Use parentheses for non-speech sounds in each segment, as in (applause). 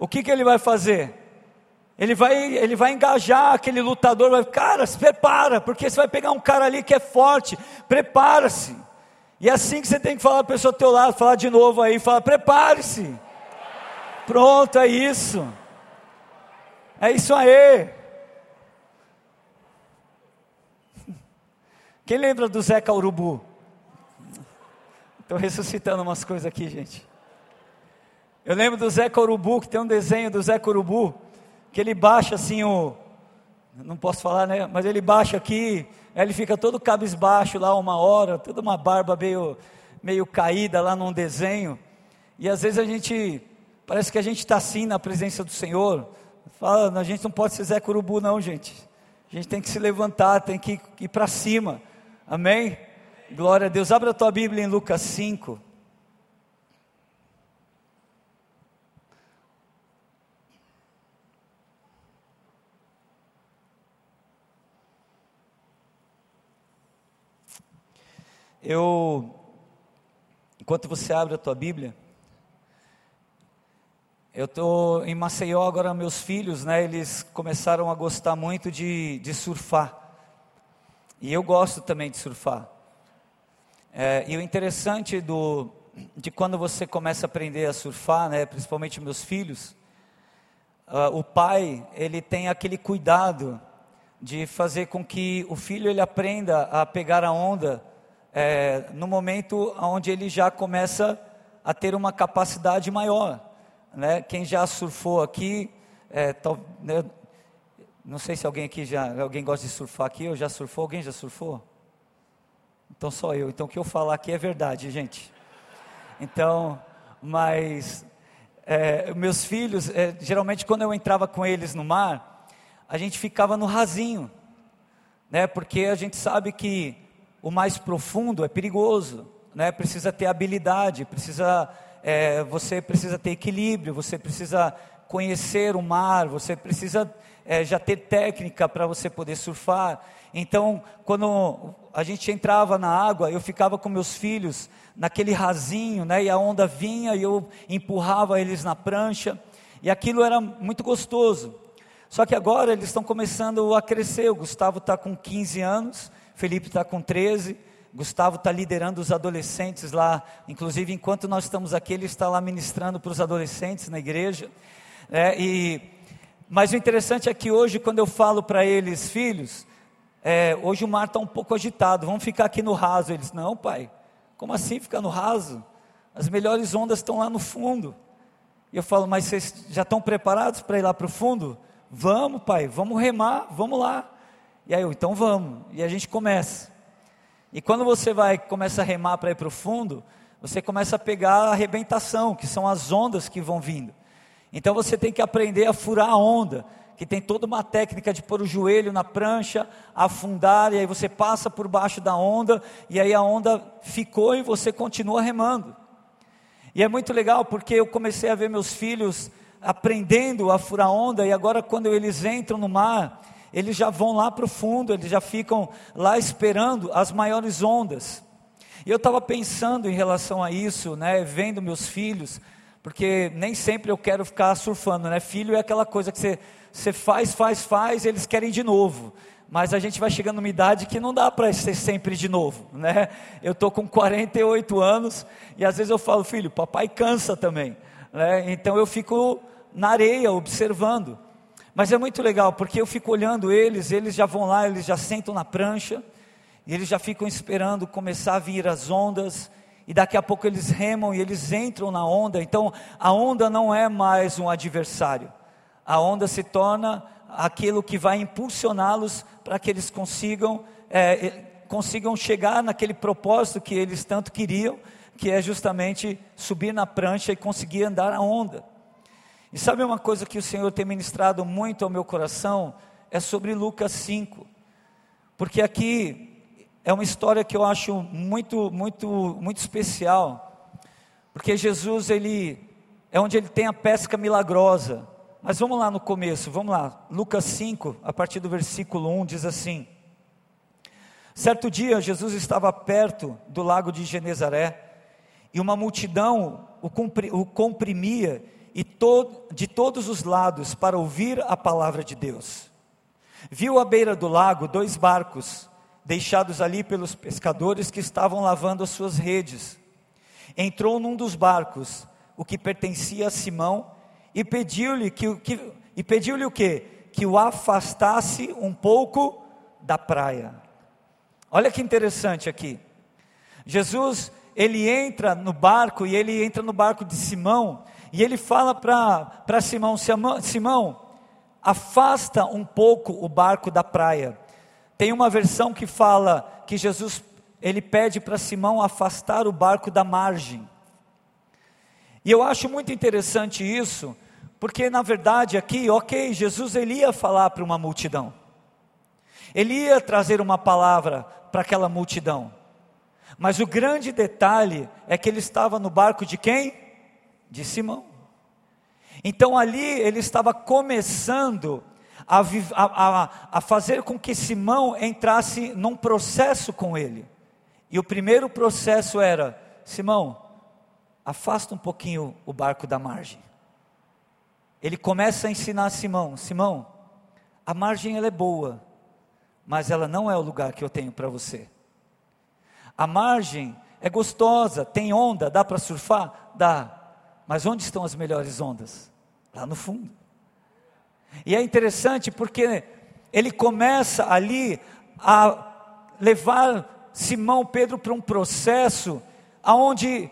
o que, que ele vai fazer? Ele vai, ele vai engajar aquele lutador, vai, cara, se prepara, porque você vai pegar um cara ali que é forte, prepara-se. E é assim que você tem que falar para a pessoa do teu lado, falar de novo aí, fala, prepare-se. Pronto, é isso. É isso aí. Quem lembra do Zeca Urubu? Estou ressuscitando umas coisas aqui, gente. Eu lembro do Zeca Urubu, que tem um desenho do Zeca Urubu, que ele baixa assim o. Não posso falar, né? Mas ele baixa aqui, aí ele fica todo cabisbaixo lá uma hora, toda uma barba meio, meio caída lá num desenho. E às vezes a gente, parece que a gente está assim na presença do Senhor. Fala, a gente não pode ser Zé Urubu, não, gente. A gente tem que se levantar, tem que ir para cima. Amém? Glória a Deus. Abra a tua Bíblia em Lucas 5. Eu, enquanto você abre a tua Bíblia, eu estou em Maceió agora, meus filhos, né, eles começaram a gostar muito de, de surfar. E eu gosto também de surfar. É, e o interessante do, de quando você começa a aprender a surfar, né, principalmente meus filhos, uh, o pai, ele tem aquele cuidado de fazer com que o filho ele aprenda a pegar a onda é, no momento onde ele já começa a ter uma capacidade maior. Né? Quem já surfou aqui, é, tal, né? não sei se alguém aqui já, alguém gosta de surfar aqui, ou já surfou, alguém já surfou? Então só eu, então o que eu falar aqui é verdade, gente. Então, mas é, meus filhos, é, geralmente quando eu entrava com eles no mar, a gente ficava no rasinho, né? Porque a gente sabe que o mais profundo é perigoso, né? Precisa ter habilidade, precisa é, você precisa ter equilíbrio, você precisa conhecer o mar, você precisa é, já ter técnica para você poder surfar. Então, quando a gente entrava na água, eu ficava com meus filhos naquele rasinho, né? E a onda vinha e eu empurrava eles na prancha, e aquilo era muito gostoso. Só que agora eles estão começando a crescer. O Gustavo está com 15 anos Felipe está com 13, Gustavo está liderando os adolescentes lá, inclusive enquanto nós estamos aqui, ele está lá ministrando para os adolescentes na igreja. É, e, mas o interessante é que hoje, quando eu falo para eles, filhos, é, hoje o mar está um pouco agitado, vamos ficar aqui no raso. Eles, não, pai, como assim ficar no raso? As melhores ondas estão lá no fundo. E eu falo, mas vocês já estão preparados para ir lá para o fundo? Vamos, pai, vamos remar, vamos lá. E aí eu, então vamos. E a gente começa. E quando você vai começa a remar para ir para o fundo, você começa a pegar a arrebentação, que são as ondas que vão vindo. Então você tem que aprender a furar a onda, que tem toda uma técnica de pôr o joelho na prancha, afundar, e aí você passa por baixo da onda, e aí a onda ficou e você continua remando. E é muito legal porque eu comecei a ver meus filhos aprendendo a furar onda, e agora quando eles entram no mar, eles já vão lá para o fundo, eles já ficam lá esperando as maiores ondas. E eu estava pensando em relação a isso, né, vendo meus filhos, porque nem sempre eu quero ficar surfando, né? Filho é aquela coisa que você, você faz, faz, faz, eles querem de novo. Mas a gente vai chegando numa idade que não dá para ser sempre de novo, né? Eu estou com 48 anos e às vezes eu falo, filho, papai cansa também, né? Então eu fico na areia observando. Mas é muito legal, porque eu fico olhando eles, eles já vão lá, eles já sentam na prancha, e eles já ficam esperando começar a vir as ondas, e daqui a pouco eles remam e eles entram na onda. Então a onda não é mais um adversário, a onda se torna aquilo que vai impulsioná-los para que eles consigam, é, consigam chegar naquele propósito que eles tanto queriam, que é justamente subir na prancha e conseguir andar a onda. E sabe uma coisa que o Senhor tem ministrado muito ao meu coração? É sobre Lucas 5. Porque aqui é uma história que eu acho muito, muito, muito especial. Porque Jesus, ele é onde ele tem a pesca milagrosa. Mas vamos lá no começo, vamos lá. Lucas 5, a partir do versículo 1, diz assim: Certo dia, Jesus estava perto do lago de Genezaré, e uma multidão o comprimia e to de todos os lados para ouvir a palavra de Deus. Viu à beira do lago dois barcos, deixados ali pelos pescadores que estavam lavando as suas redes. Entrou num dos barcos, o que pertencia a Simão, e pediu-lhe que, que, e pediu-lhe o quê? Que o afastasse um pouco da praia. Olha que interessante aqui. Jesus, ele entra no barco e ele entra no barco de Simão e ele fala para Simão: Simão, afasta um pouco o barco da praia. Tem uma versão que fala que Jesus ele pede para Simão afastar o barco da margem. E eu acho muito interessante isso, porque na verdade aqui, ok, Jesus ele ia falar para uma multidão, ele ia trazer uma palavra para aquela multidão, mas o grande detalhe é que ele estava no barco de quem? De Simão. Então ali ele estava começando a, a, a, fazer com que Simão entrasse num processo com ele. E o primeiro processo era: Simão, afasta um pouquinho o barco da margem. Ele começa a ensinar Simão: Simão, a margem ela é boa, mas ela não é o lugar que eu tenho para você. A margem é gostosa, tem onda, dá para surfar? Dá. Mas onde estão as melhores ondas? Lá no fundo. E é interessante porque ele começa ali a levar Simão Pedro para um processo aonde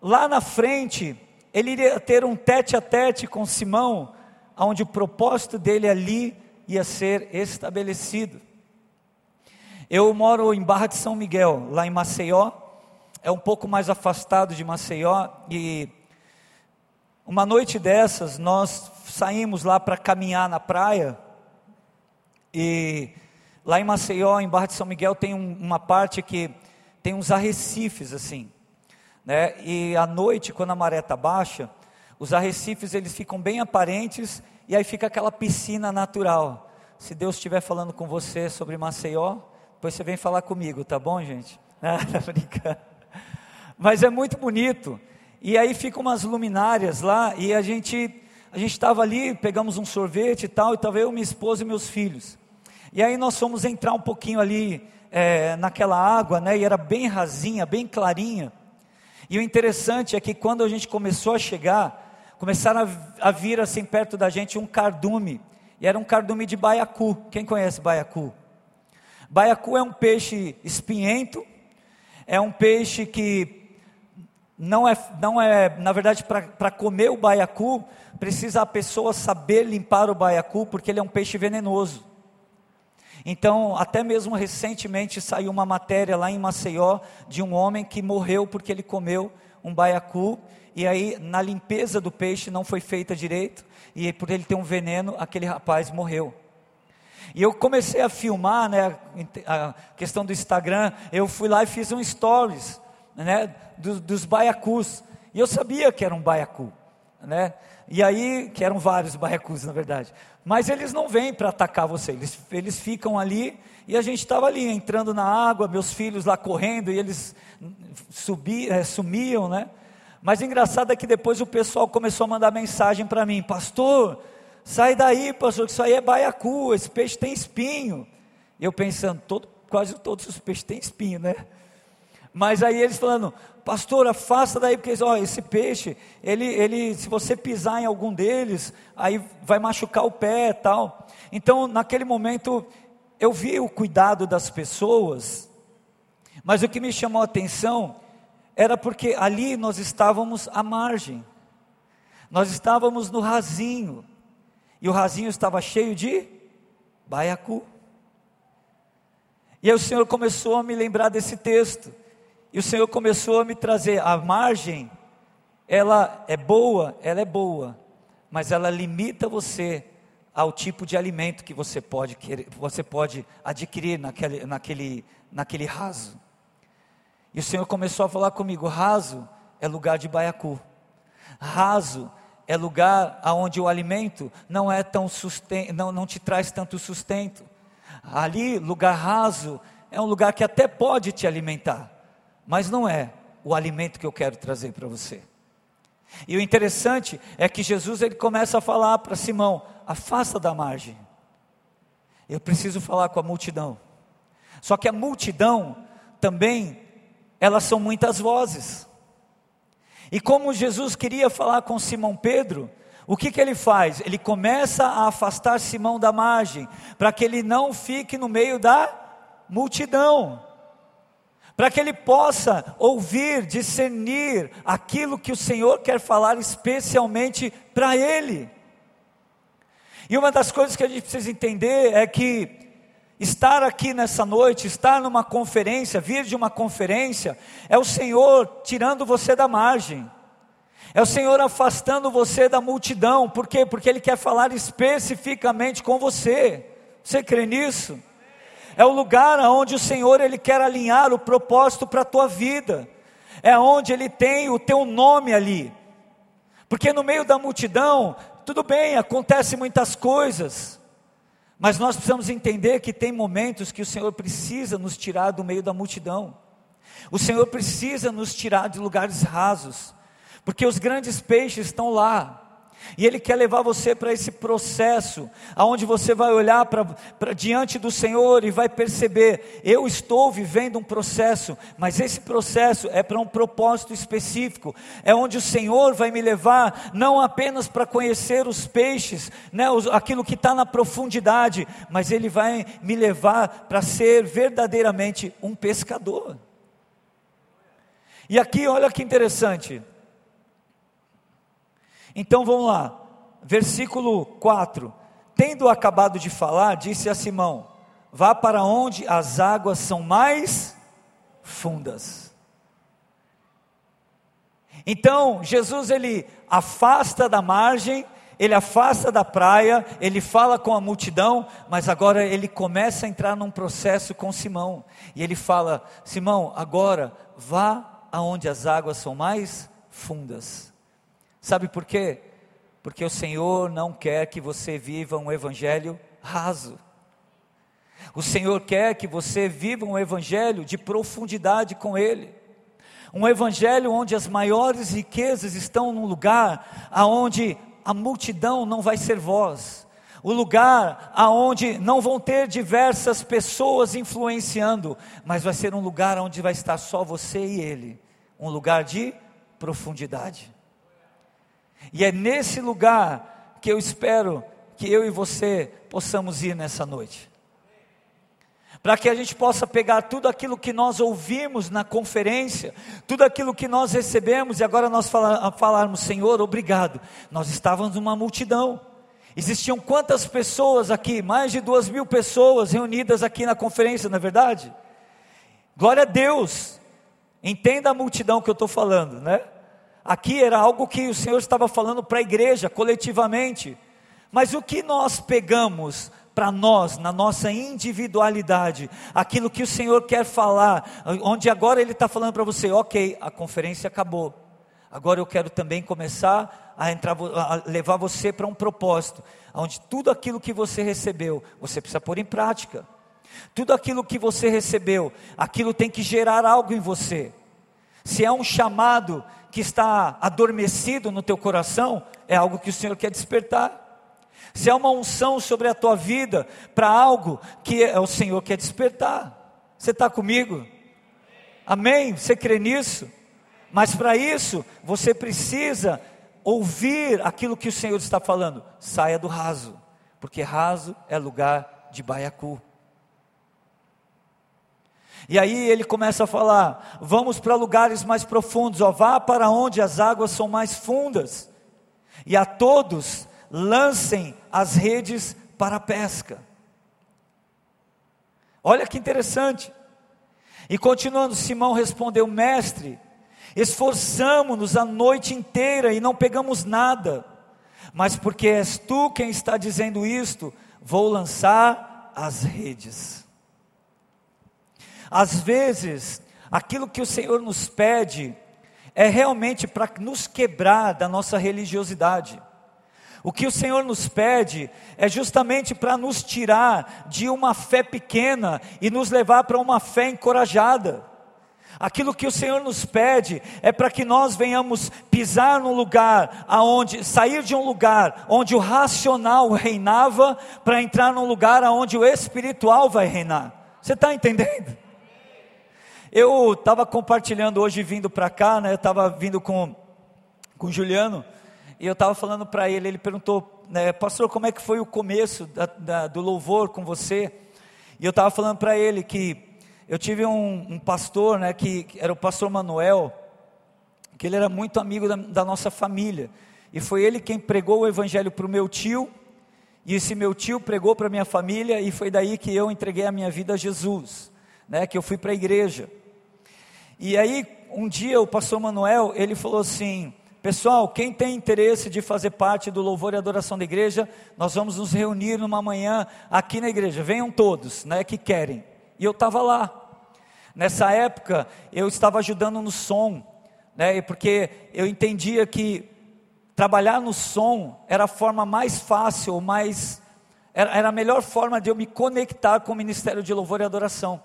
lá na frente ele iria ter um tete a tete com Simão, onde o propósito dele ali ia ser estabelecido. Eu moro em Barra de São Miguel, lá em Maceió, é um pouco mais afastado de Maceió, e uma noite dessas nós saímos lá para caminhar na praia, e lá em Maceió, em Barra de São Miguel, tem um, uma parte que tem uns arrecifes assim né? E à noite, quando a maré está baixa, os arrecifes eles ficam bem aparentes e aí fica aquela piscina natural. Se Deus estiver falando com você sobre Maceió, depois você vem falar comigo, tá bom, gente? (laughs) Mas é muito bonito. E aí ficam umas luminárias lá e a gente a gente estava ali, pegamos um sorvete e tal, e estava eu, minha esposa e meus filhos. E aí nós fomos entrar um pouquinho ali é, naquela água, né? E era bem rasinha, bem clarinha. E o interessante é que quando a gente começou a chegar, começaram a, a vir assim perto da gente um cardume, e era um cardume de baiacu. Quem conhece baiacu? Baiacu é um peixe espinhento, é um peixe que não é, não é na verdade, para comer o baiacu, precisa a pessoa saber limpar o baiacu, porque ele é um peixe venenoso. Então, até mesmo recentemente saiu uma matéria lá em Maceió de um homem que morreu porque ele comeu um baiacu e aí na limpeza do peixe não foi feita direito e por ele ter um veneno, aquele rapaz morreu. E eu comecei a filmar, né, a questão do Instagram, eu fui lá e fiz um stories, né, dos, dos baiacus. E eu sabia que era um baiacu, né? E aí, que eram vários baiacus, na verdade. Mas eles não vêm para atacar você, eles, eles ficam ali, e a gente estava ali, entrando na água, meus filhos lá correndo, e eles subi, é, sumiam, né? Mas engraçado é que depois o pessoal começou a mandar mensagem para mim, pastor, sai daí, pastor, isso aí é baiacu, esse peixe tem espinho. E eu pensando, todo, quase todos os peixes têm espinho, né? Mas aí eles falando, pastor, afasta daí, porque ó, esse peixe, ele, ele, se você pisar em algum deles, aí vai machucar o pé e tal. Então, naquele momento, eu vi o cuidado das pessoas, mas o que me chamou a atenção era porque ali nós estávamos à margem, nós estávamos no rasinho, e o rasinho estava cheio de baiacu. E aí o Senhor começou a me lembrar desse texto. E o Senhor começou a me trazer a margem, ela é boa, ela é boa, mas ela limita você ao tipo de alimento que você pode querer, você pode adquirir naquele, naquele, naquele raso. E o Senhor começou a falar comigo: raso é lugar de baiacu, raso é lugar aonde o alimento não é tão sustento, não, não te traz tanto sustento. Ali, lugar raso, é um lugar que até pode te alimentar, mas não é o alimento que eu quero trazer para você. E o interessante é que Jesus ele começa a falar para Simão: afasta da margem. Eu preciso falar com a multidão. Só que a multidão também, elas são muitas vozes. E como Jesus queria falar com Simão Pedro, o que, que ele faz? Ele começa a afastar Simão da margem, para que ele não fique no meio da multidão, para que ele possa ouvir, discernir aquilo que o Senhor quer falar especialmente para ele. E uma das coisas que a gente precisa entender é que estar aqui nessa noite, estar numa conferência, vir de uma conferência, é o Senhor tirando você da margem. É o Senhor afastando você da multidão. Por quê? Porque Ele quer falar especificamente com você. Você crê nisso? É o lugar onde o Senhor Ele quer alinhar o propósito para a tua vida. É onde Ele tem o teu nome ali. Porque no meio da multidão, tudo bem, acontece muitas coisas. Mas nós precisamos entender que tem momentos que o Senhor precisa nos tirar do meio da multidão. O Senhor precisa nos tirar de lugares rasos porque os grandes peixes estão lá. E Ele quer levar você para esse processo, aonde você vai olhar para diante do Senhor e vai perceber: eu estou vivendo um processo, mas esse processo é para um propósito específico, é onde o Senhor vai me levar não apenas para conhecer os peixes, né, aquilo que está na profundidade, mas Ele vai me levar para ser verdadeiramente um pescador. E aqui, olha que interessante. Então vamos lá, versículo 4: Tendo acabado de falar, disse a Simão: Vá para onde as águas são mais fundas. Então, Jesus ele afasta da margem, ele afasta da praia, ele fala com a multidão, mas agora ele começa a entrar num processo com Simão. E ele fala: Simão, agora vá aonde as águas são mais fundas. Sabe por quê? Porque o Senhor não quer que você viva um evangelho raso. O Senhor quer que você viva um evangelho de profundidade com Ele. Um evangelho onde as maiores riquezas estão num lugar aonde a multidão não vai ser voz. O lugar aonde não vão ter diversas pessoas influenciando, mas vai ser um lugar onde vai estar só você e Ele. Um lugar de profundidade. E é nesse lugar que eu espero que eu e você possamos ir nessa noite. Para que a gente possa pegar tudo aquilo que nós ouvimos na conferência, tudo aquilo que nós recebemos, e agora nós falar, falarmos, Senhor, obrigado. Nós estávamos numa multidão. Existiam quantas pessoas aqui? Mais de duas mil pessoas reunidas aqui na conferência, não é verdade? Glória a Deus. Entenda a multidão que eu estou falando, né? Aqui era algo que o Senhor estava falando para a igreja coletivamente. Mas o que nós pegamos para nós, na nossa individualidade, aquilo que o Senhor quer falar, onde agora Ele está falando para você, ok, a conferência acabou, agora eu quero também começar a, entrar, a levar você para um propósito, onde tudo aquilo que você recebeu, você precisa pôr em prática, tudo aquilo que você recebeu, aquilo tem que gerar algo em você, se é um chamado que está adormecido no teu coração, é algo que o Senhor quer despertar. Se é uma unção sobre a tua vida para algo que é o Senhor quer despertar. Você está comigo? Amém? Você crê nisso? Mas para isso, você precisa ouvir aquilo que o Senhor está falando. Saia do raso, porque raso é lugar de baiacu. E aí ele começa a falar: vamos para lugares mais profundos, ó, vá para onde as águas são mais fundas, e a todos lancem as redes para a pesca. Olha que interessante. E continuando, Simão respondeu: Mestre, esforçamo-nos a noite inteira e não pegamos nada, mas porque és tu quem está dizendo isto, vou lançar as redes. Às vezes, aquilo que o Senhor nos pede é realmente para nos quebrar da nossa religiosidade. O que o Senhor nos pede é justamente para nos tirar de uma fé pequena e nos levar para uma fé encorajada. Aquilo que o Senhor nos pede é para que nós venhamos pisar num lugar aonde sair de um lugar onde o racional reinava para entrar num lugar aonde o espiritual vai reinar. Você está entendendo? Eu estava compartilhando hoje vindo para cá, né? Eu estava vindo com com o Juliano e eu estava falando para ele. Ele perguntou, né, pastor, como é que foi o começo da, da, do louvor com você? E eu estava falando para ele que eu tive um, um pastor, né, que, que, era o pastor Manuel, que ele era muito amigo da, da nossa família, e foi ele quem pregou o evangelho para o meu tio, e esse meu tio pregou para minha família, e foi daí que eu entreguei a minha vida a Jesus, né, que eu fui para a igreja. E aí, um dia o pastor Manuel, ele falou assim, Pessoal, quem tem interesse de fazer parte do louvor e adoração da igreja, nós vamos nos reunir numa manhã aqui na igreja. Venham todos, né, que querem. E eu estava lá. Nessa época, eu estava ajudando no som, né, porque eu entendia que trabalhar no som era a forma mais fácil, mais era, era a melhor forma de eu me conectar com o ministério de louvor e adoração.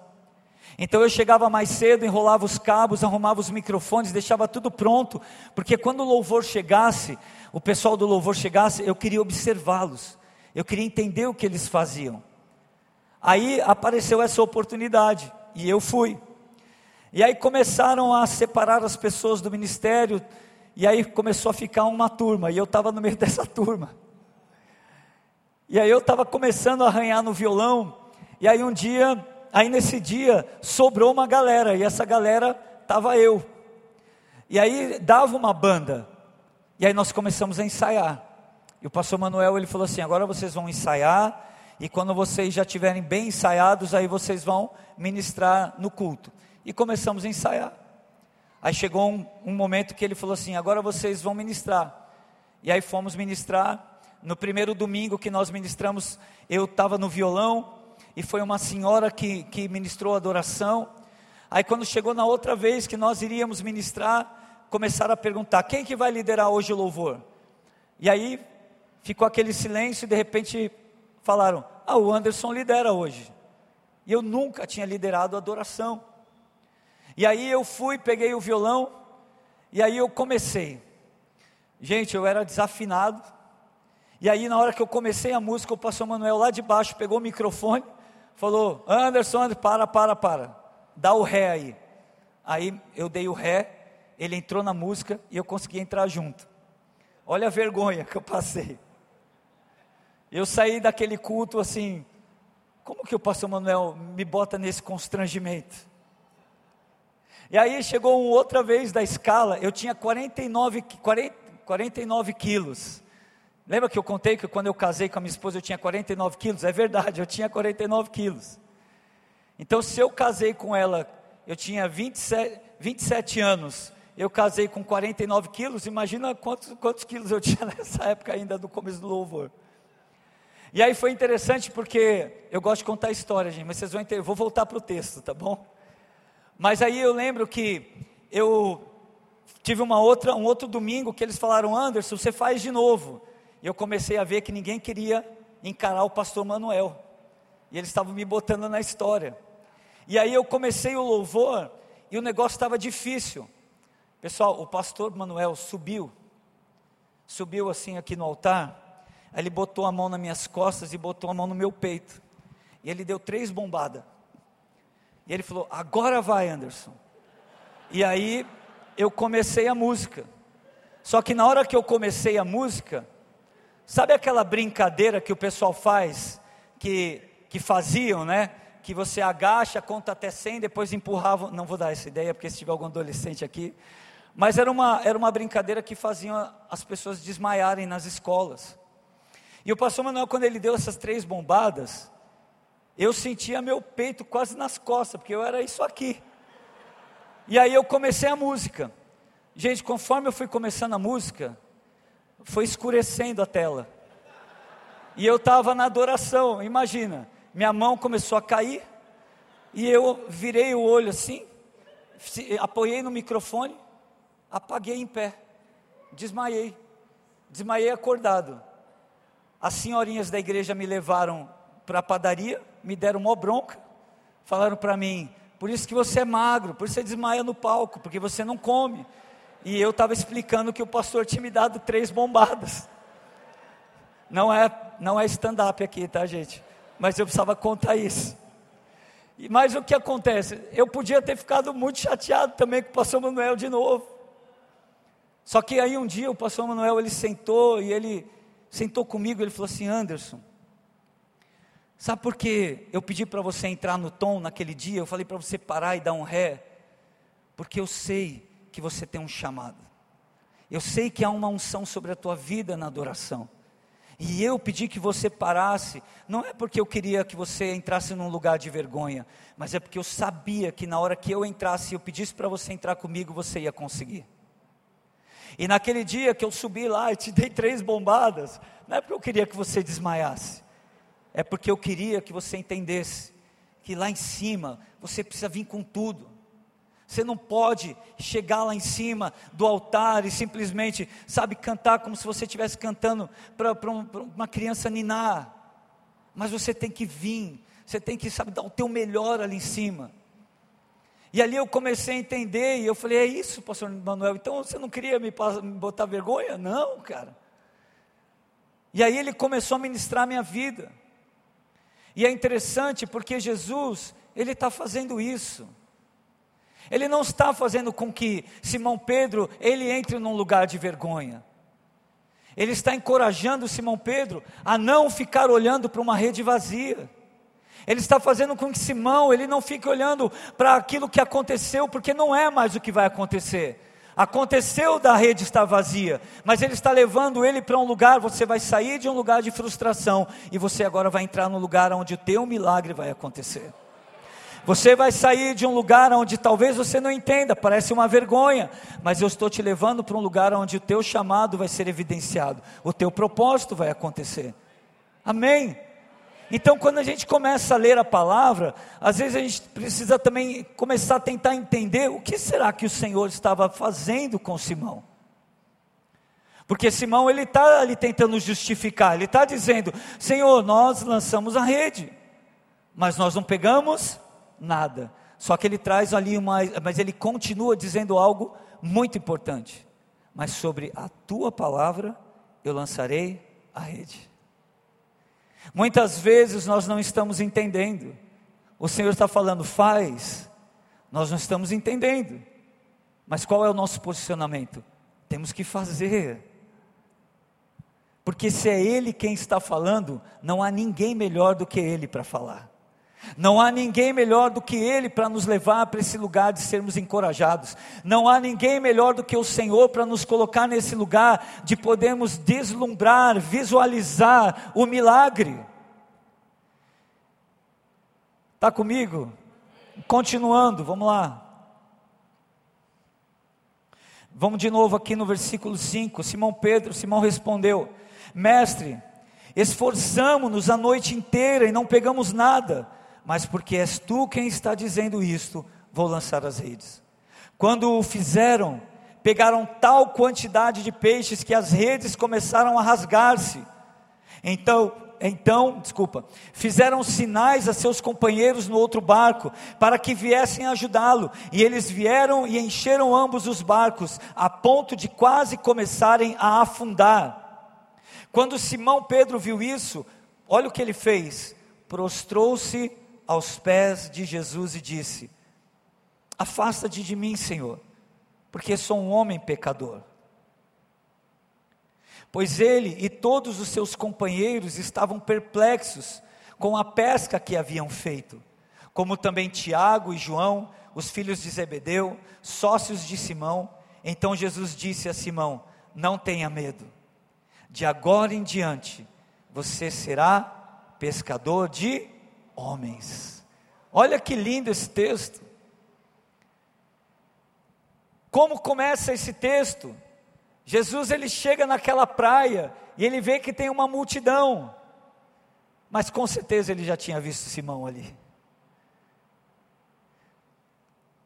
Então eu chegava mais cedo, enrolava os cabos, arrumava os microfones, deixava tudo pronto, porque quando o louvor chegasse, o pessoal do louvor chegasse, eu queria observá-los, eu queria entender o que eles faziam. Aí apareceu essa oportunidade e eu fui. E aí começaram a separar as pessoas do ministério, e aí começou a ficar uma turma, e eu estava no meio (laughs) dessa turma. E aí eu estava começando a arranhar no violão, e aí um dia, aí nesse dia, sobrou uma galera, e essa galera estava eu. E aí dava uma banda, e aí nós começamos a ensaiar. E o pastor Manuel, ele falou assim, agora vocês vão ensaiar, e quando vocês já estiverem bem ensaiados, aí vocês vão ministrar no culto. E começamos a ensaiar. Aí chegou um, um momento que ele falou assim: agora vocês vão ministrar. E aí fomos ministrar. No primeiro domingo que nós ministramos, eu estava no violão, e foi uma senhora que, que ministrou adoração. Aí quando chegou na outra vez que nós iríamos ministrar, começaram a perguntar: quem que vai liderar hoje o louvor? E aí ficou aquele silêncio e de repente falaram: ah, o Anderson lidera hoje. E eu nunca tinha liderado adoração. E aí eu fui, peguei o violão, e aí eu comecei. Gente, eu era desafinado. E aí, na hora que eu comecei a música, o pastor Manuel lá de baixo pegou o microfone, falou: Anderson, Anderson, para, para, para, dá o ré aí. Aí eu dei o ré, ele entrou na música e eu consegui entrar junto. Olha a vergonha que eu passei. Eu saí daquele culto assim, como que o pastor Manuel me bota nesse constrangimento? E aí chegou outra vez da escala, eu tinha 49, 40, 49 quilos. Lembra que eu contei que quando eu casei com a minha esposa eu tinha 49 quilos? É verdade, eu tinha 49 quilos. Então, se eu casei com ela, eu tinha 27, 27 anos, eu casei com 49 quilos, imagina quantos, quantos quilos eu (laughs) tinha nessa época ainda do começo do louvor. E aí foi interessante porque eu gosto de contar história, gente, mas vocês vão entender, vou voltar para o texto, tá bom? Mas aí eu lembro que eu tive uma outra, um outro domingo que eles falaram, Anderson, você faz de novo. E eu comecei a ver que ninguém queria encarar o pastor Manuel. E eles estavam me botando na história. E aí eu comecei o louvor e o negócio estava difícil. Pessoal, o pastor Manuel subiu, subiu assim aqui no altar, Aí ele botou a mão nas minhas costas e botou a mão no meu peito. E ele deu três bombadas. E ele falou: Agora vai, Anderson. E aí eu comecei a música. Só que na hora que eu comecei a música, sabe aquela brincadeira que o pessoal faz, que, que faziam, né? Que você agacha, conta até 100, depois empurrava. Não vou dar essa ideia, porque se tiver algum adolescente aqui. Mas era uma, era uma brincadeira que faziam as pessoas desmaiarem nas escolas. E o pastor Manuel, quando ele deu essas três bombadas, eu sentia meu peito quase nas costas, porque eu era isso aqui. E aí eu comecei a música. Gente, conforme eu fui começando a música, foi escurecendo a tela. E eu estava na adoração, imagina. Minha mão começou a cair, e eu virei o olho assim, apoiei no microfone, apaguei em pé, desmaiei, desmaiei acordado. As senhorinhas da igreja me levaram para a padaria, me deram uma bronca, falaram para mim: por isso que você é magro, por isso você desmaia no palco, porque você não come. E eu estava explicando que o pastor tinha me dado três bombadas. Não é, não é stand-up aqui, tá, gente? Mas eu precisava contar isso. Mas o que acontece? Eu podia ter ficado muito chateado também com o pastor Manuel de novo. Só que aí um dia o pastor Manuel ele sentou e ele sentou comigo, ele falou assim: "Anderson, Sabe por que eu pedi para você entrar no tom naquele dia? Eu falei para você parar e dar um ré. Porque eu sei que você tem um chamado. Eu sei que há uma unção sobre a tua vida na adoração. E eu pedi que você parasse, não é porque eu queria que você entrasse num lugar de vergonha, mas é porque eu sabia que na hora que eu entrasse e eu pedisse para você entrar comigo, você ia conseguir. E naquele dia que eu subi lá e te dei três bombadas, não é porque eu queria que você desmaiasse, é porque eu queria que você entendesse que lá em cima você precisa vir com tudo. Você não pode chegar lá em cima do altar e simplesmente, sabe, cantar como se você estivesse cantando para um, uma criança ninar. Mas você tem que vir, você tem que, sabe, dar o teu melhor ali em cima. E ali eu comecei a entender, e eu falei: é isso, pastor Manuel, então você não queria me, me botar vergonha? Não, cara. E aí ele começou a ministrar a minha vida. E é interessante porque Jesus, ele está fazendo isso. Ele não está fazendo com que Simão Pedro, ele entre num lugar de vergonha. Ele está encorajando Simão Pedro a não ficar olhando para uma rede vazia. Ele está fazendo com que Simão, ele não fique olhando para aquilo que aconteceu, porque não é mais o que vai acontecer. Aconteceu da rede estar vazia, mas ele está levando ele para um lugar, você vai sair de um lugar de frustração e você agora vai entrar no lugar onde o teu milagre vai acontecer. Você vai sair de um lugar onde talvez você não entenda, parece uma vergonha, mas eu estou te levando para um lugar onde o teu chamado vai ser evidenciado, o teu propósito vai acontecer. Amém. Então, quando a gente começa a ler a palavra, às vezes a gente precisa também começar a tentar entender o que será que o Senhor estava fazendo com Simão. Porque Simão ele está ali tentando justificar, ele está dizendo: Senhor, nós lançamos a rede, mas nós não pegamos nada. Só que ele traz ali uma, mas ele continua dizendo algo muito importante. Mas sobre a tua palavra eu lançarei a rede. Muitas vezes nós não estamos entendendo. O Senhor está falando, faz. Nós não estamos entendendo. Mas qual é o nosso posicionamento? Temos que fazer. Porque se é Ele quem está falando, não há ninguém melhor do que Ele para falar. Não há ninguém melhor do que Ele para nos levar para esse lugar de sermos encorajados. Não há ninguém melhor do que o Senhor para nos colocar nesse lugar de podermos deslumbrar, visualizar o milagre. Está comigo? Continuando, vamos lá. Vamos de novo aqui no versículo 5. Simão Pedro, Simão respondeu: Mestre, esforçamo-nos a noite inteira e não pegamos nada mas porque és tu quem está dizendo isto, vou lançar as redes. Quando o fizeram, pegaram tal quantidade de peixes que as redes começaram a rasgar-se. Então, então, desculpa, fizeram sinais a seus companheiros no outro barco para que viessem ajudá-lo, e eles vieram e encheram ambos os barcos a ponto de quase começarem a afundar. Quando Simão Pedro viu isso, olha o que ele fez: prostrou-se aos pés de Jesus e disse: Afasta-te de mim, Senhor, porque sou um homem pecador. Pois ele e todos os seus companheiros estavam perplexos com a pesca que haviam feito, como também Tiago e João, os filhos de Zebedeu, sócios de Simão. Então Jesus disse a Simão: Não tenha medo, de agora em diante você será pescador de homens. Olha que lindo esse texto. Como começa esse texto? Jesus ele chega naquela praia e ele vê que tem uma multidão. Mas com certeza ele já tinha visto Simão ali.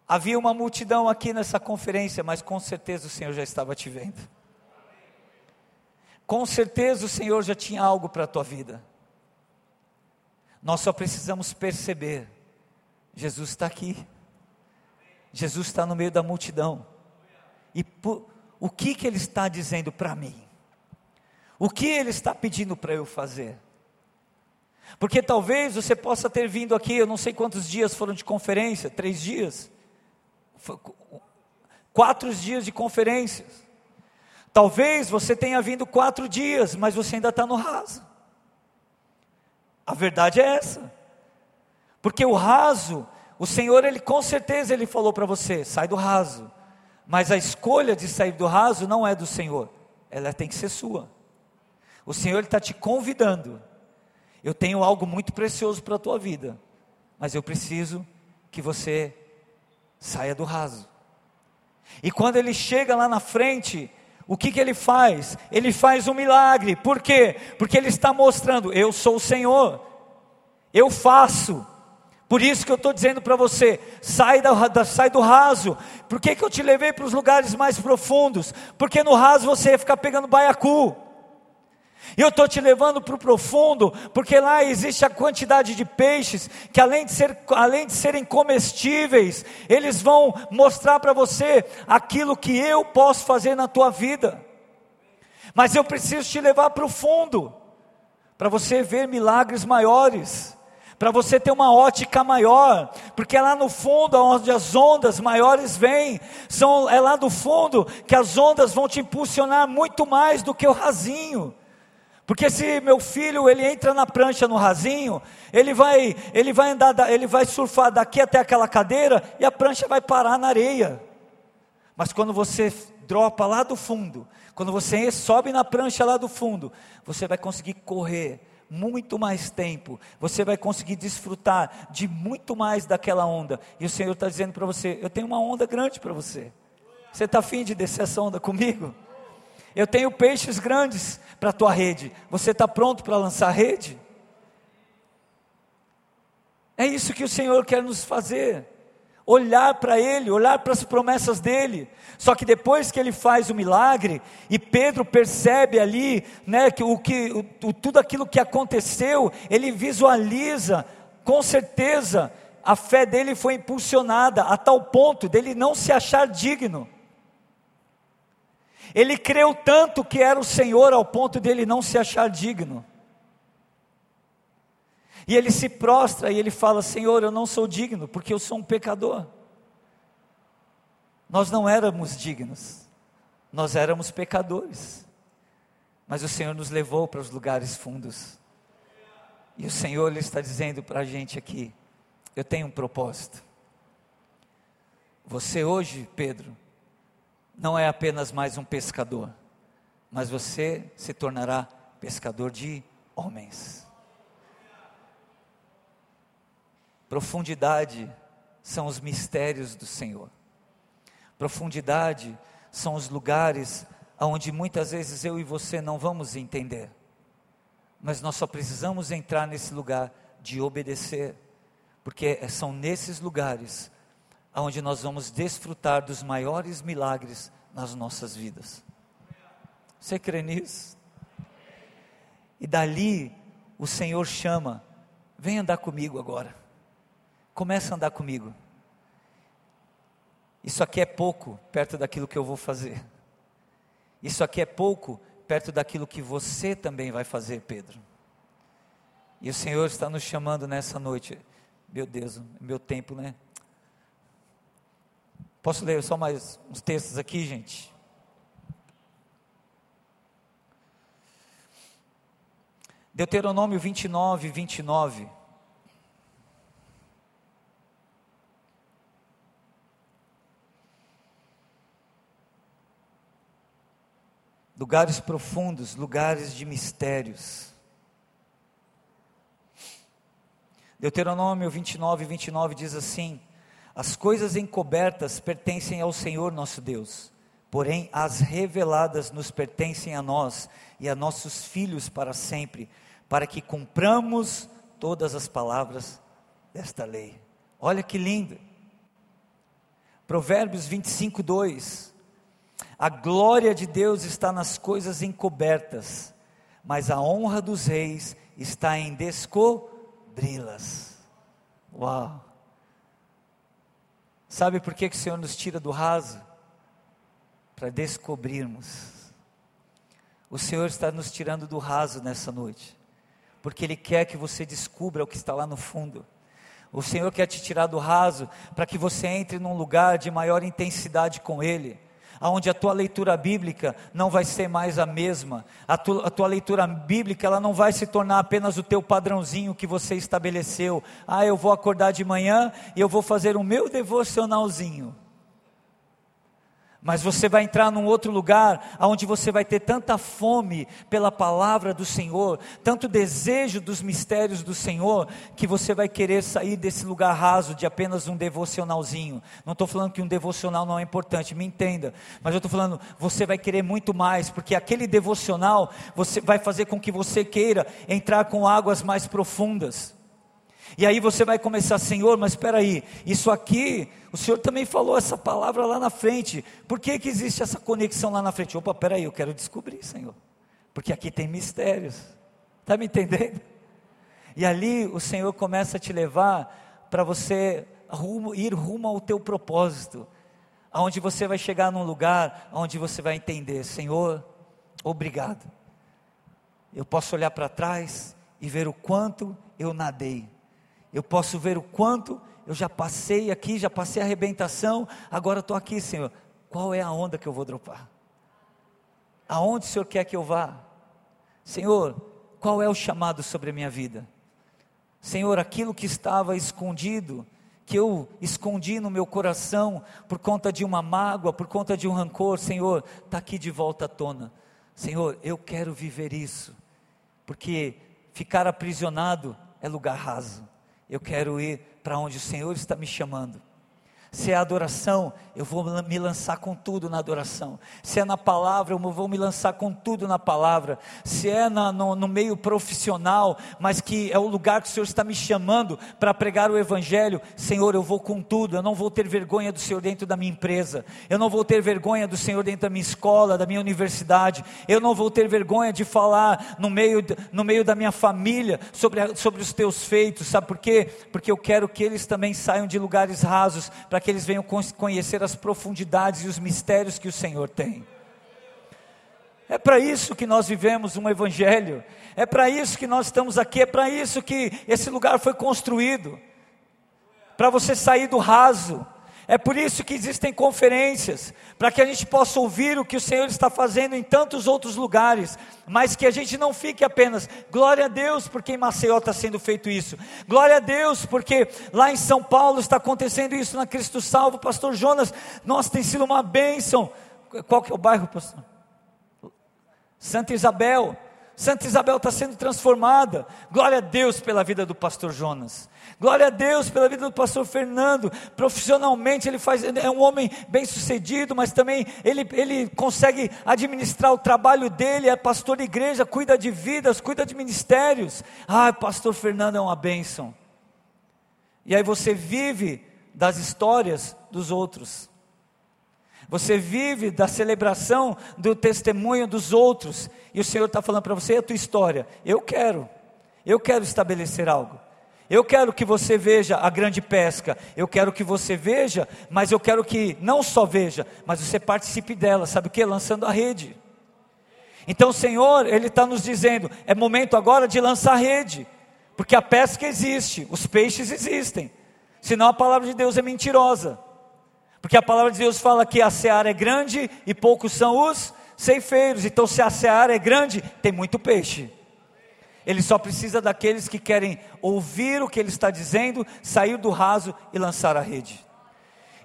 Havia uma multidão aqui nessa conferência, mas com certeza o Senhor já estava te vendo. Com certeza o Senhor já tinha algo para a tua vida. Nós só precisamos perceber: Jesus está aqui. Jesus está no meio da multidão. E por, o que, que Ele está dizendo para mim? O que Ele está pedindo para eu fazer? Porque talvez você possa ter vindo aqui, eu não sei quantos dias foram de conferência, três dias, quatro dias de conferências. Talvez você tenha vindo quatro dias, mas você ainda está no raso. A verdade é essa. Porque o raso, o Senhor, ele com certeza ele falou para você, sai do raso. Mas a escolha de sair do raso não é do Senhor, ela tem que ser sua. O Senhor está te convidando. Eu tenho algo muito precioso para a tua vida, mas eu preciso que você saia do raso. E quando ele chega lá na frente, o que, que ele faz? Ele faz um milagre, por quê? Porque ele está mostrando: eu sou o Senhor, eu faço. Por isso que eu estou dizendo para você: sai, da, da, sai do raso. Por que, que eu te levei para os lugares mais profundos? Porque no raso você ia ficar pegando baiacu. Eu estou te levando para o profundo, porque lá existe a quantidade de peixes que, além de, ser, além de serem comestíveis, eles vão mostrar para você aquilo que eu posso fazer na tua vida. Mas eu preciso te levar para o fundo, para você ver milagres maiores, para você ter uma ótica maior, porque é lá no fundo onde as ondas maiores vêm, são, é lá do fundo que as ondas vão te impulsionar muito mais do que o rasinho. Porque se meu filho ele entra na prancha no rasinho, ele vai ele vai andar, ele vai surfar daqui até aquela cadeira e a prancha vai parar na areia. Mas quando você dropa lá do fundo, quando você sobe na prancha lá do fundo, você vai conseguir correr muito mais tempo, você vai conseguir desfrutar de muito mais daquela onda. E o Senhor está dizendo para você: eu tenho uma onda grande para você. Você está afim de descer essa onda comigo? Eu tenho peixes grandes para a tua rede. Você está pronto para lançar a rede? É isso que o Senhor quer nos fazer. Olhar para Ele, olhar para as promessas dEle. Só que depois que Ele faz o milagre, e Pedro percebe ali, né, que, o, que, o, tudo aquilo que aconteceu, ele visualiza, com certeza, a fé dele foi impulsionada a tal ponto dele não se achar digno. Ele creu tanto que era o Senhor ao ponto de ele não se achar digno. E ele se prostra e ele fala: Senhor, eu não sou digno, porque eu sou um pecador. Nós não éramos dignos, nós éramos pecadores. Mas o Senhor nos levou para os lugares fundos. E o Senhor lhe está dizendo para a gente aqui: eu tenho um propósito. Você hoje, Pedro, não é apenas mais um pescador, mas você se tornará pescador de homens. Profundidade são os mistérios do Senhor. Profundidade são os lugares onde muitas vezes eu e você não vamos entender. Mas nós só precisamos entrar nesse lugar de obedecer, porque são nesses lugares onde nós vamos desfrutar dos maiores milagres nas nossas vidas. Você crê nisso? E dali o Senhor chama, vem andar comigo agora. Começa a andar comigo. Isso aqui é pouco perto daquilo que eu vou fazer. Isso aqui é pouco perto daquilo que você também vai fazer, Pedro. E o Senhor está nos chamando nessa noite. Meu Deus, meu tempo, né? Posso ler só mais uns textos aqui, gente? Deuteronômio 29, 29. Lugares profundos, lugares de mistérios. Deuteronômio 29, 29 diz assim: as coisas encobertas pertencem ao Senhor nosso Deus, porém as reveladas nos pertencem a nós e a nossos filhos para sempre, para que cumpramos todas as palavras desta lei. Olha que lindo. Provérbios 25, 2. A glória de Deus está nas coisas encobertas, mas a honra dos reis está em descobri-las. Uau! Sabe por que, que o Senhor nos tira do raso? Para descobrirmos. O Senhor está nos tirando do raso nessa noite, porque Ele quer que você descubra o que está lá no fundo. O Senhor quer te tirar do raso para que você entre num lugar de maior intensidade com Ele aonde a tua leitura bíblica não vai ser mais a mesma, a tua, a tua, leitura bíblica ela não vai se tornar apenas o teu padrãozinho que você estabeleceu. Ah, eu vou acordar de manhã e eu vou fazer o meu devocionalzinho mas você vai entrar num outro lugar onde você vai ter tanta fome pela palavra do Senhor, tanto desejo dos mistérios do Senhor, que você vai querer sair desse lugar raso de apenas um devocionalzinho. Não estou falando que um devocional não é importante, me entenda, mas eu estou falando, você vai querer muito mais, porque aquele devocional você vai fazer com que você queira entrar com águas mais profundas. E aí você vai começar, Senhor, mas espera aí, isso aqui, o Senhor também falou essa palavra lá na frente. Por que, que existe essa conexão lá na frente? Opa, espera aí, eu quero descobrir, Senhor. Porque aqui tem mistérios. Está me entendendo? E ali o Senhor começa a te levar para você rumo, ir rumo ao teu propósito. Aonde você vai chegar num lugar onde você vai entender, Senhor, obrigado. Eu posso olhar para trás e ver o quanto eu nadei eu posso ver o quanto eu já passei aqui, já passei a arrebentação, agora estou aqui, Senhor. Qual é a onda que eu vou dropar? Aonde o Senhor quer que eu vá? Senhor, qual é o chamado sobre a minha vida? Senhor, aquilo que estava escondido, que eu escondi no meu coração por conta de uma mágoa, por conta de um rancor, Senhor, está aqui de volta à tona. Senhor, eu quero viver isso, porque ficar aprisionado é lugar raso. Eu quero ir para onde o Senhor está me chamando. Se é adoração, eu vou me lançar com tudo na adoração. Se é na palavra, eu vou me lançar com tudo na palavra. Se é na, no, no, meio profissional, mas que é o lugar que o Senhor está me chamando para pregar o Evangelho, Senhor, eu vou com tudo. Eu não vou ter vergonha do Senhor dentro da minha empresa. Eu não vou ter vergonha do Senhor dentro da minha escola, da minha universidade. Eu não vou ter vergonha de falar no meio, no meio da minha família sobre, sobre os teus feitos. Sabe por quê? Porque eu quero que eles também saiam de lugares rasos para que eles venham conhecer as profundidades e os mistérios que o Senhor tem. É para isso que nós vivemos um Evangelho, é para isso que nós estamos aqui, é para isso que esse lugar foi construído. Para você sair do raso, é por isso que existem conferências, para que a gente possa ouvir o que o Senhor está fazendo em tantos outros lugares, mas que a gente não fique apenas, glória a Deus, porque em Maceió está sendo feito isso, glória a Deus, porque lá em São Paulo está acontecendo isso na Cristo Salvo, Pastor Jonas, nós tem sido uma bênção. Qual que é o bairro, pastor? Santa Isabel. Santa Isabel está sendo transformada. Glória a Deus pela vida do pastor Jonas. Glória a Deus pela vida do pastor Fernando. Profissionalmente ele faz, é um homem bem sucedido, mas também ele, ele consegue administrar o trabalho dele, é pastor de igreja, cuida de vidas, cuida de ministérios. Ah, pastor Fernando é uma bênção. E aí você vive das histórias dos outros. Você vive da celebração do testemunho dos outros. E o Senhor está falando para você a tua história. Eu quero, eu quero estabelecer algo. Eu quero que você veja a grande pesca. Eu quero que você veja, mas eu quero que não só veja, mas você participe dela. Sabe o que? Lançando a rede. Então o Senhor, Ele está nos dizendo: é momento agora de lançar a rede, porque a pesca existe, os peixes existem. Senão a palavra de Deus é mentirosa. Porque a palavra de Deus fala que a seara é grande e poucos são os ceifeiros. Então, se a seara é grande, tem muito peixe. Ele só precisa daqueles que querem ouvir o que ele está dizendo, sair do raso e lançar a rede.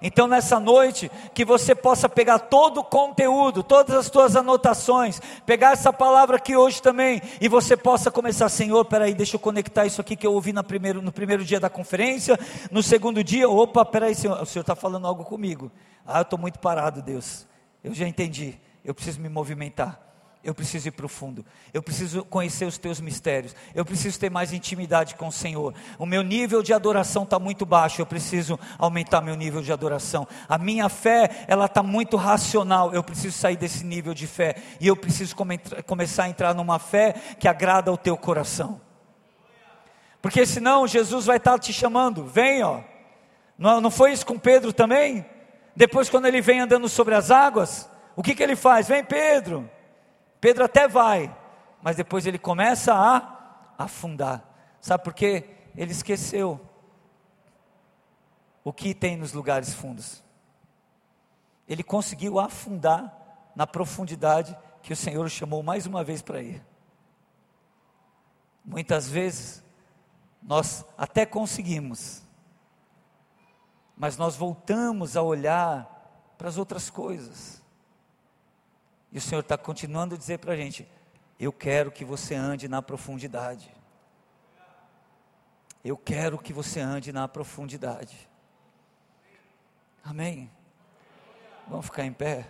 Então, nessa noite, que você possa pegar todo o conteúdo, todas as tuas anotações, pegar essa palavra aqui hoje também, e você possa começar, Senhor, peraí, deixa eu conectar isso aqui que eu ouvi no primeiro, no primeiro dia da conferência, no segundo dia, opa, peraí, Senhor, o Senhor está falando algo comigo. Ah, eu estou muito parado, Deus. Eu já entendi, eu preciso me movimentar. Eu preciso ir profundo. Eu preciso conhecer os teus mistérios. Eu preciso ter mais intimidade com o Senhor. O meu nível de adoração está muito baixo. Eu preciso aumentar meu nível de adoração. A minha fé, ela está muito racional. Eu preciso sair desse nível de fé. E eu preciso come começar a entrar numa fé que agrada ao teu coração. Porque senão Jesus vai estar tá te chamando. Vem, ó. Não, não foi isso com Pedro também? Depois, quando ele vem andando sobre as águas, o que, que ele faz? Vem Pedro. Pedro até vai, mas depois ele começa a afundar. Sabe por quê? Ele esqueceu o que tem nos lugares fundos. Ele conseguiu afundar na profundidade que o Senhor chamou mais uma vez para ir. Muitas vezes, nós até conseguimos, mas nós voltamos a olhar para as outras coisas. E o Senhor está continuando a dizer para a gente: eu quero que você ande na profundidade. Eu quero que você ande na profundidade. Amém? Vamos ficar em pé?